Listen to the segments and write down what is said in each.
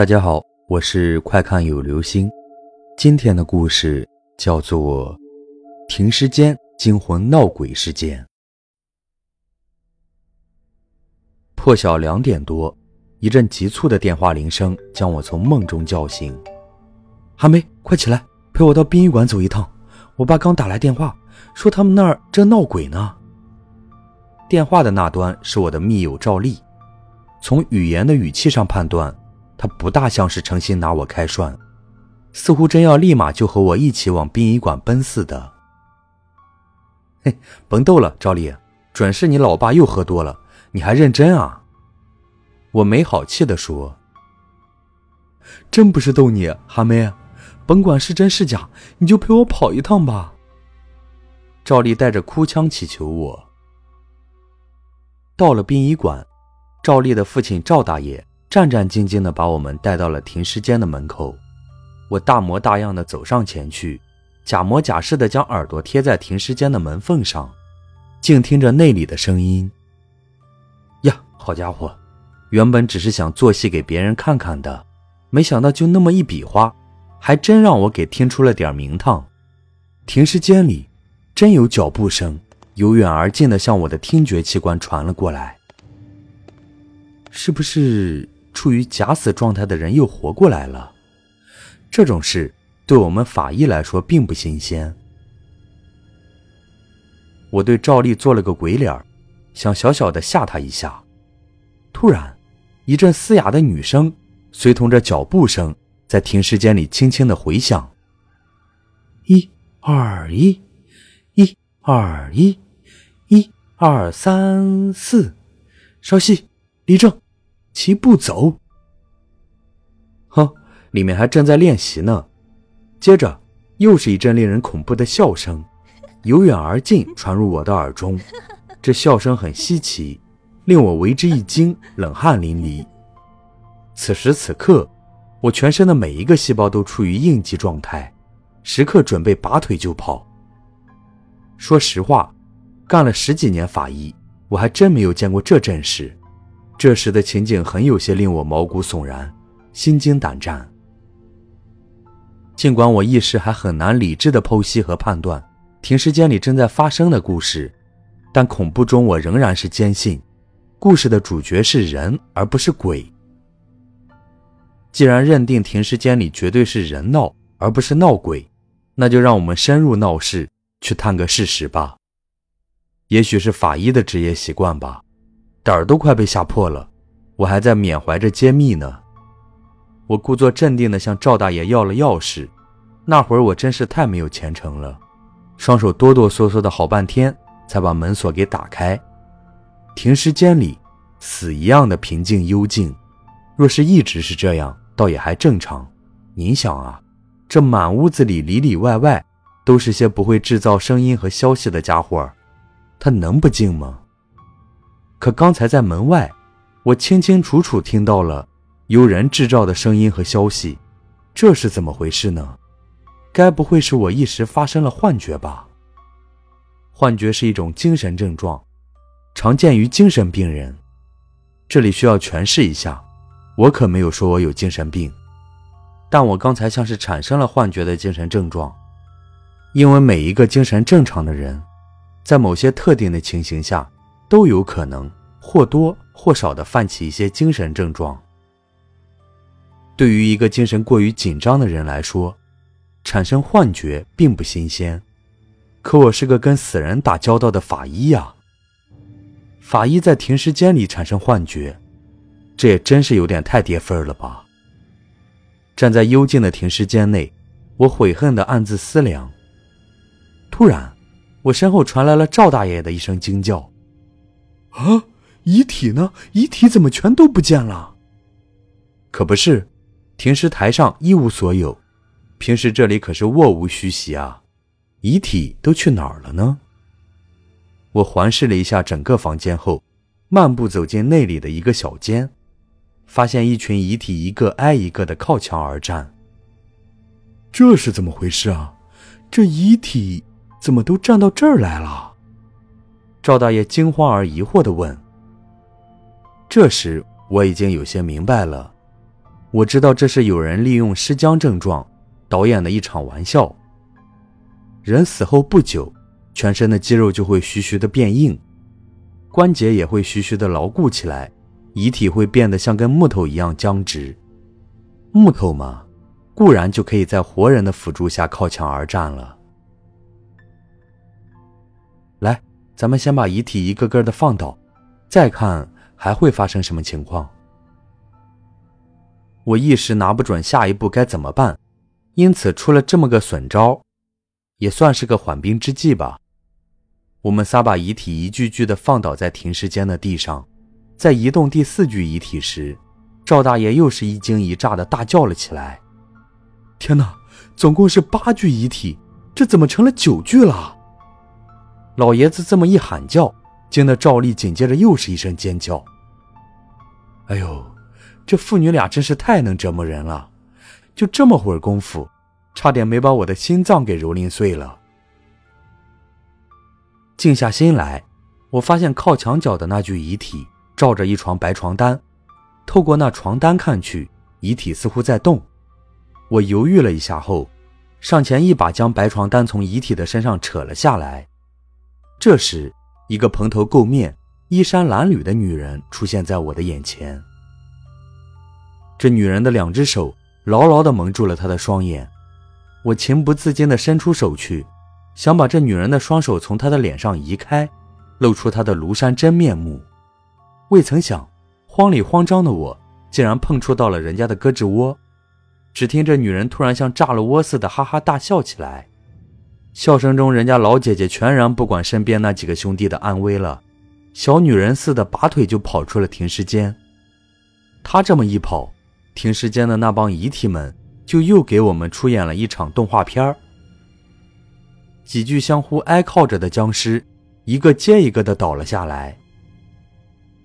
大家好，我是快看有流星。今天的故事叫做《停尸间惊魂闹鬼事件》。破晓两点多，一阵急促的电话铃声将我从梦中叫醒。韩梅，快起来，陪我到殡仪馆走一趟。我爸刚打来电话，说他们那儿正闹鬼呢。电话的那端是我的密友赵丽。从语言的语气上判断，他不大像是诚心拿我开涮，似乎真要立马就和我一起往殡仪馆奔似的。嘿，甭逗了，赵丽，准是你老爸又喝多了，你还认真啊？我没好气地说：“真不是逗你，哈梅，甭管是真是假，你就陪我跑一趟吧。”赵丽带着哭腔祈求我。到了殡仪馆。赵丽的父亲赵大爷战战兢兢地把我们带到了停尸间的门口，我大模大样地走上前去，假模假式地将耳朵贴在停尸间的门缝上，静听着内里的声音。呀，好家伙，原本只是想做戏给别人看看的，没想到就那么一比划，还真让我给听出了点名堂。停尸间里真有脚步声，由远而近的向我的听觉器官传了过来。是不是处于假死状态的人又活过来了？这种事对我们法医来说并不新鲜。我对赵丽做了个鬼脸，想小小的吓她一下。突然，一阵嘶哑的女声随同着脚步声在停尸间里轻轻的回响：“一二一，一二一，一二三四，稍息。”立正，齐步走。哼，里面还正在练习呢。接着，又是一阵令人恐怖的笑声，由远而近传入我的耳中。这笑声很稀奇，令我为之一惊，冷汗淋漓。此时此刻，我全身的每一个细胞都处于应激状态，时刻准备拔腿就跑。说实话，干了十几年法医，我还真没有见过这阵势。这时的情景很有些令我毛骨悚然、心惊胆战。尽管我一时还很难理智的剖析和判断停尸间里正在发生的故事，但恐怖中我仍然是坚信，故事的主角是人而不是鬼。既然认定停尸间里绝对是人闹而不是闹鬼，那就让我们深入闹市去探个事实吧。也许是法医的职业习惯吧。胆儿都快被吓破了，我还在缅怀着揭秘呢。我故作镇定地向赵大爷要了钥匙，那会儿我真是太没有前程了，双手哆哆嗦嗦的好半天才把门锁给打开。停尸间里死一样的平静幽静，若是一直是这样，倒也还正常。您想啊，这满屋子里里里外外都是些不会制造声音和消息的家伙，他能不静吗？可刚才在门外，我清清楚楚听到了有人制造的声音和消息，这是怎么回事呢？该不会是我一时发生了幻觉吧？幻觉是一种精神症状，常见于精神病人。这里需要诠释一下，我可没有说我有精神病，但我刚才像是产生了幻觉的精神症状，因为每一个精神正常的人，在某些特定的情形下。都有可能或多或少的泛起一些精神症状。对于一个精神过于紧张的人来说，产生幻觉并不新鲜。可我是个跟死人打交道的法医呀，法医在停尸间里产生幻觉，这也真是有点太跌份了吧？站在幽静的停尸间内，我悔恨的暗自思量。突然，我身后传来了赵大爷的一声惊叫。啊！遗体呢？遗体怎么全都不见了？可不是，停尸台上一无所有。平时这里可是座无虚席啊，遗体都去哪儿了呢？我环视了一下整个房间后，漫步走进内里的一个小间，发现一群遗体一个挨一个的靠墙而站。这是怎么回事啊？这遗体怎么都站到这儿来了？赵大爷惊慌而疑惑地问：“这时我已经有些明白了，我知道这是有人利用尸僵症状导演的一场玩笑。人死后不久，全身的肌肉就会徐徐的变硬，关节也会徐徐的牢固起来，遗体会变得像根木头一样僵直。木头嘛，固然就可以在活人的辅助下靠墙而战了。咱们先把遗体一个个的放倒，再看还会发生什么情况。我一时拿不准下一步该怎么办，因此出了这么个损招，也算是个缓兵之计吧。我们仨把遗体一具具的放倒在停尸间的地上，在移动第四具遗体时。赵大爷又是一惊一乍的大叫了起来：“天哪，总共是八具遗体，这怎么成了九具了？”老爷子这么一喊叫，惊得赵丽紧接着又是一声尖叫。哎呦，这父女俩真是太能折磨人了！就这么会儿功夫，差点没把我的心脏给蹂躏碎了。静下心来，我发现靠墙角的那具遗体罩着一床白床单。透过那床单看去，遗体似乎在动。我犹豫了一下后，上前一把将白床单从遗体的身上扯了下来。这时，一个蓬头垢面、衣衫褴褛的女人出现在我的眼前。这女人的两只手牢牢地蒙住了她的双眼。我情不自禁地伸出手去，想把这女人的双手从她的脸上移开，露出她的庐山真面目。未曾想。慌里慌张的我，竟然碰触到了人家的胳肢窝。只听这女人突然像炸了窝似的哈哈大笑起来，笑声中，人家老姐姐全然不管身边那几个兄弟的安危了，小女人似的拔腿就跑出了停尸间。她这么一跑，停尸间的那帮遗体们就又给我们出演了一场动画片几具相互挨靠着的僵尸，一个接一个的倒了下来。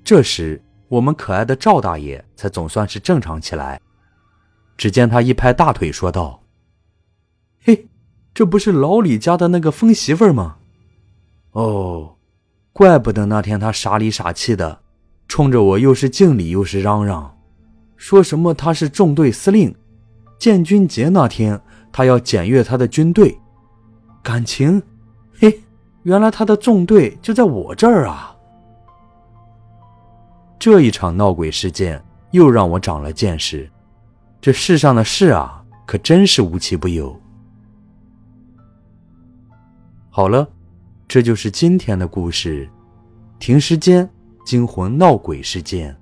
这时。我们可爱的赵大爷才总算是正常起来。只见他一拍大腿，说道：“嘿，这不是老李家的那个疯媳妇吗？哦，怪不得那天他傻里傻气的，冲着我又是敬礼又是嚷嚷，说什么他是纵队司令，建军节那天他要检阅他的军队，感情，嘿，原来他的纵队就在我这儿啊！”这一场闹鬼事件又让我长了见识，这世上的事啊，可真是无奇不有。好了，这就是今天的故事——停尸间惊魂闹鬼事件。